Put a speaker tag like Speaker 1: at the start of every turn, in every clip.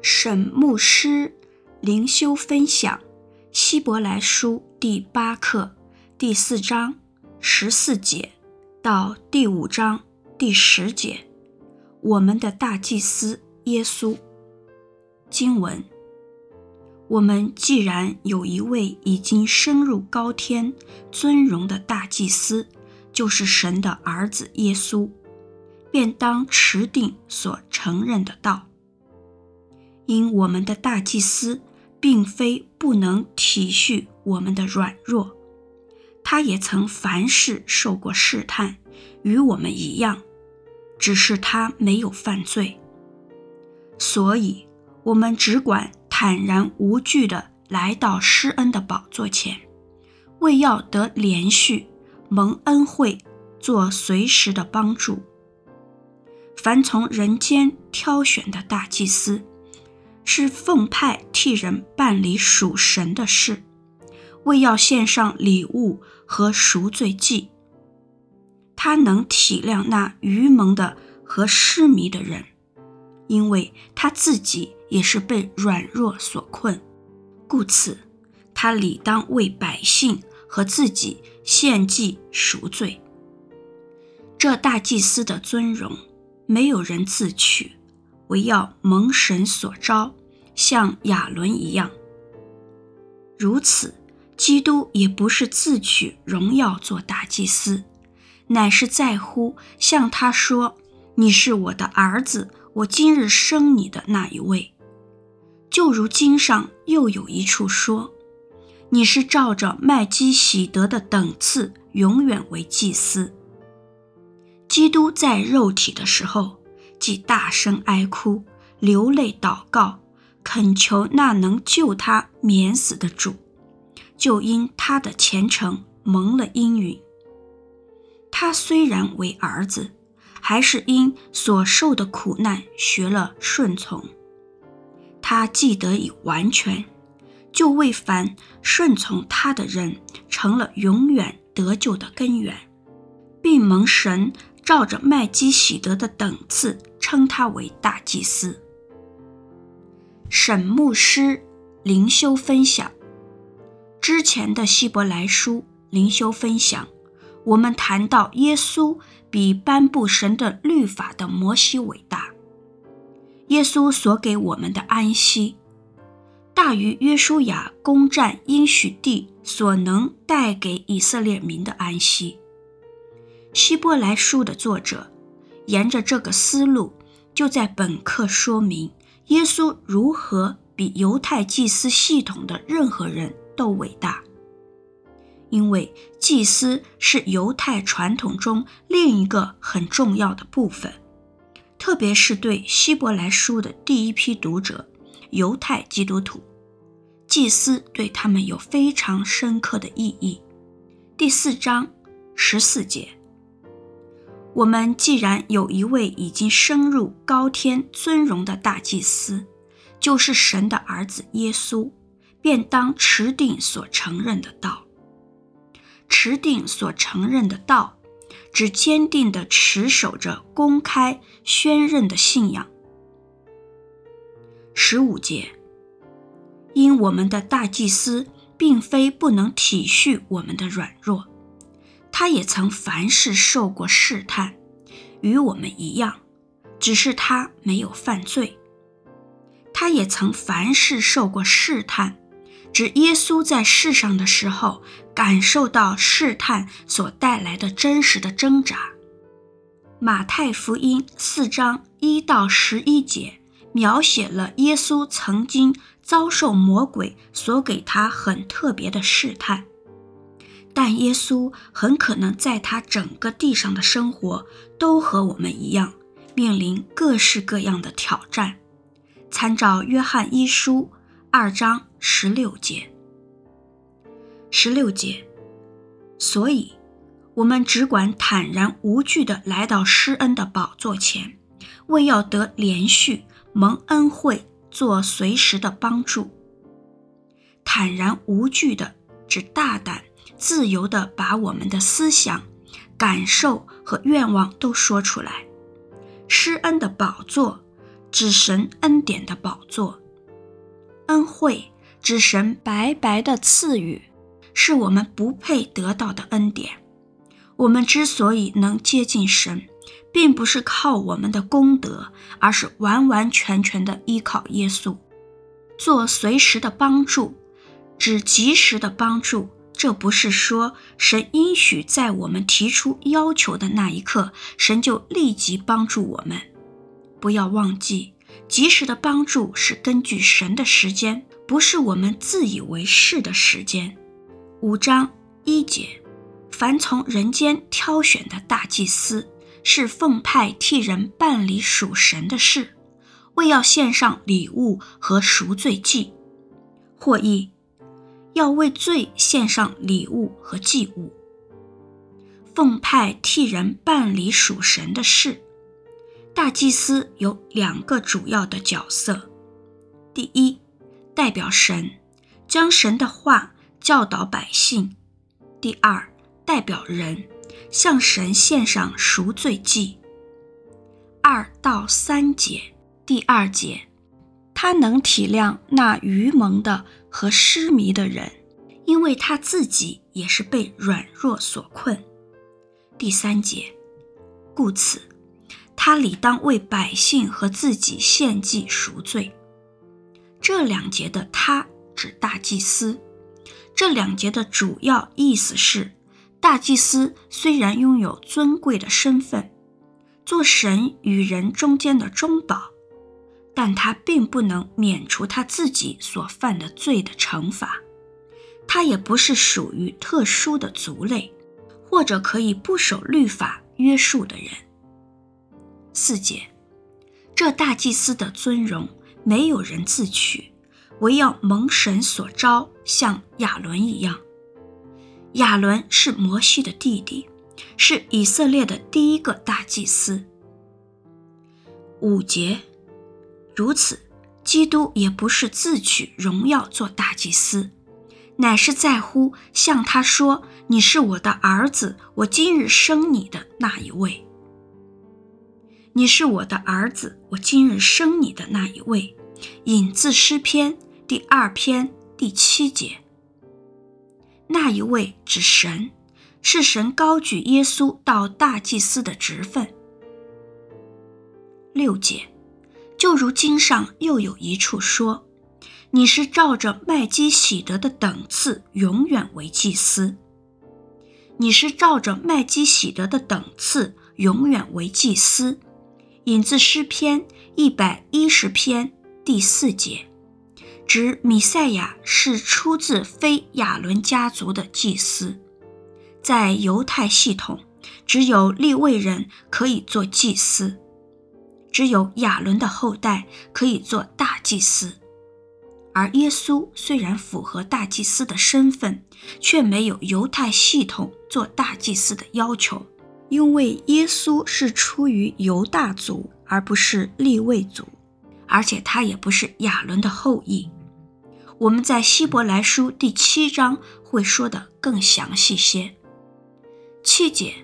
Speaker 1: 沈牧师灵修分享《希伯来书》第八课第四章十四节到第五章第十节，我们的大祭司耶稣。经文：我们既然有一位已经升入高天尊荣的大祭司，就是神的儿子耶稣，便当持定所承认的道。因我们的大祭司并非不能体恤我们的软弱，他也曾凡事受过试探，与我们一样，只是他没有犯罪。所以，我们只管坦然无惧地来到施恩的宝座前，为要得怜恤、蒙恩惠、做随时的帮助。凡从人间挑选的大祭司，是奉派替人办理属神的事，为要献上礼物和赎罪祭。他能体谅那愚蒙的和失迷的人，因为他自己也是被软弱所困，故此他理当为百姓和自己献祭赎罪。这大祭司的尊荣，没有人自取，惟要蒙神所召。像亚伦一样，如此，基督也不是自取荣耀做大祭司，乃是在乎向他说：“你是我的儿子，我今日生你的那一位。”就如经上又有一处说：“你是照着麦基洗德的等次，永远为祭司。”基督在肉体的时候，既大声哀哭，流泪祷告。恳求那能救他免死的主，就因他的虔诚蒙了应允。他虽然为儿子，还是因所受的苦难学了顺从。他既得以完全，就为凡顺从他的人成了永远得救的根源，并蒙神照着麦基洗德的等次称他为大祭司。沈牧师灵修分享之前的希伯来书灵修分享，我们谈到耶稣比颁布神的律法的摩西伟大。耶稣所给我们的安息，大于约书亚攻占应许地所能带给以色列民的安息。希伯来书的作者沿着这个思路，就在本课说明。耶稣如何比犹太祭司系统的任何人都伟大？因为祭司是犹太传统中另一个很重要的部分，特别是对希伯来书的第一批读者——犹太基督徒，祭司对他们有非常深刻的意义。第四章十四节。我们既然有一位已经升入高天尊荣的大祭司，就是神的儿子耶稣，便当持定所承认的道。持定所承认的道，只坚定地持守着公开宣认的信仰。十五节，因我们的大祭司并非不能体恤我们的软弱。他也曾凡事受过试探，与我们一样，只是他没有犯罪。他也曾凡事受过试探，指耶稣在世上的时候感受到试探所带来的真实的挣扎。马太福音四章一到十一节描写了耶稣曾经遭受魔鬼所给他很特别的试探。但耶稣很可能在他整个地上的生活都和我们一样，面临各式各样的挑战。参照约翰一书二章十六节。十六节，所以，我们只管坦然无惧地来到施恩的宝座前，为要得连续、蒙恩惠、做随时的帮助。坦然无惧的，指大胆。自由地把我们的思想、感受和愿望都说出来。施恩的宝座，指神恩典的宝座。恩惠指神白白的赐予，是我们不配得到的恩典。我们之所以能接近神，并不是靠我们的功德，而是完完全全的依靠耶稣，做随时的帮助，指及时的帮助。这不是说神应许在我们提出要求的那一刻，神就立即帮助我们。不要忘记，及时的帮助是根据神的时间，不是我们自以为是的时间。五章一节，凡从人间挑选的大祭司，是奉派替人办理属神的事，为要献上礼物和赎罪祭，或译。要为罪献上礼物和祭物，奉派替人办理属神的事。大祭司有两个主要的角色：第一，代表神，将神的话教导百姓；第二，代表人，向神献上赎罪祭。二到三节，第二节。他能体谅那愚蒙的和失迷的人，因为他自己也是被软弱所困。第三节，故此，他理当为百姓和自己献祭赎罪。这两节的他指大祭司。这两节的主要意思是，大祭司虽然拥有尊贵的身份，做神与人中间的中保。但他并不能免除他自己所犯的罪的惩罚，他也不是属于特殊的族类，或者可以不守律法约束的人。四节，这大祭司的尊荣没有人自取，唯要蒙神所召，像亚伦一样。亚伦是摩西的弟弟，是以色列的第一个大祭司。五节。如此，基督也不是自取荣耀做大祭司，乃是在乎向他说：“你是我的儿子，我今日生你的那一位。”你是我的儿子，我今日生你的那一位，引自诗篇第二篇第七节。那一位指神，是神高举耶稣到大祭司的职分。六节。就如经上又有一处说：“你是照着麦基洗德的等次，永远为祭司。你是照着麦基洗德的等次，永远为祭司。”引自诗篇一百一十篇第四节，指米赛亚是出自非亚伦家族的祭司。在犹太系统，只有立位人可以做祭司。只有亚伦的后代可以做大祭司，而耶稣虽然符合大祭司的身份，却没有犹太系统做大祭司的要求，因为耶稣是出于犹大族，而不是利未族，而且他也不是亚伦的后裔。我们在希伯来书第七章会说得更详细些。七节，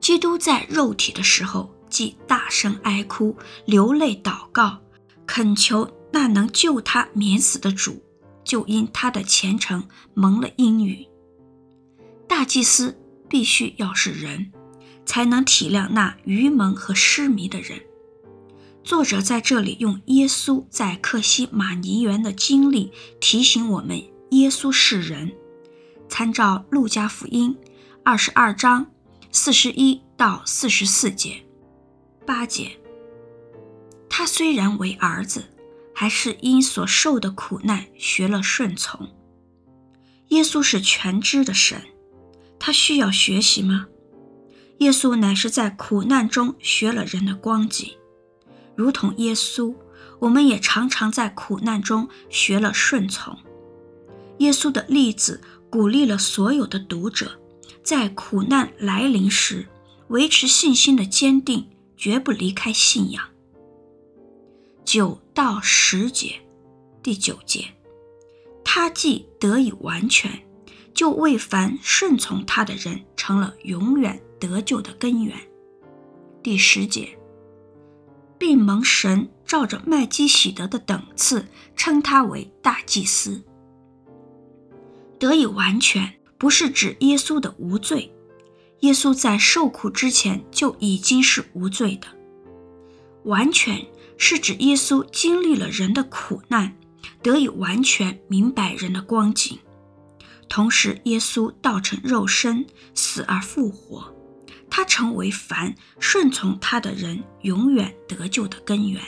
Speaker 1: 基督在肉体的时候。既大声哀哭、流泪祷告，恳求那能救他免死的主，就因他的虔诚蒙了应允。大祭司必须要是人，才能体谅那愚蒙和失迷的人。作者在这里用耶稣在克西马尼园的经历提醒我们：耶稣是人。参照路加福音二十二章四十一到四十四节。八节，他虽然为儿子，还是因所受的苦难学了顺从。耶稣是全知的神，他需要学习吗？耶稣乃是在苦难中学了人的光景，如同耶稣，我们也常常在苦难中学了顺从。耶稣的例子鼓励了所有的读者，在苦难来临时维持信心的坚定。绝不离开信仰。九到十节，第九节，他既得以完全，就为凡顺从他的人成了永远得救的根源。第十节，并蒙神照着麦基洗德的等次，称他为大祭司。得以完全，不是指耶稣的无罪，耶稣在受苦之前就已经是无罪的。完全是指耶稣经历了人的苦难，得以完全明白人的光景。同时，耶稣道成肉身，死而复活，他成为凡顺从他的人永远得救的根源。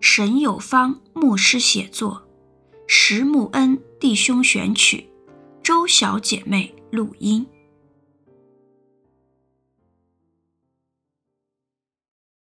Speaker 1: 沈有方牧师写作，石木恩弟兄选曲，周小姐妹录音。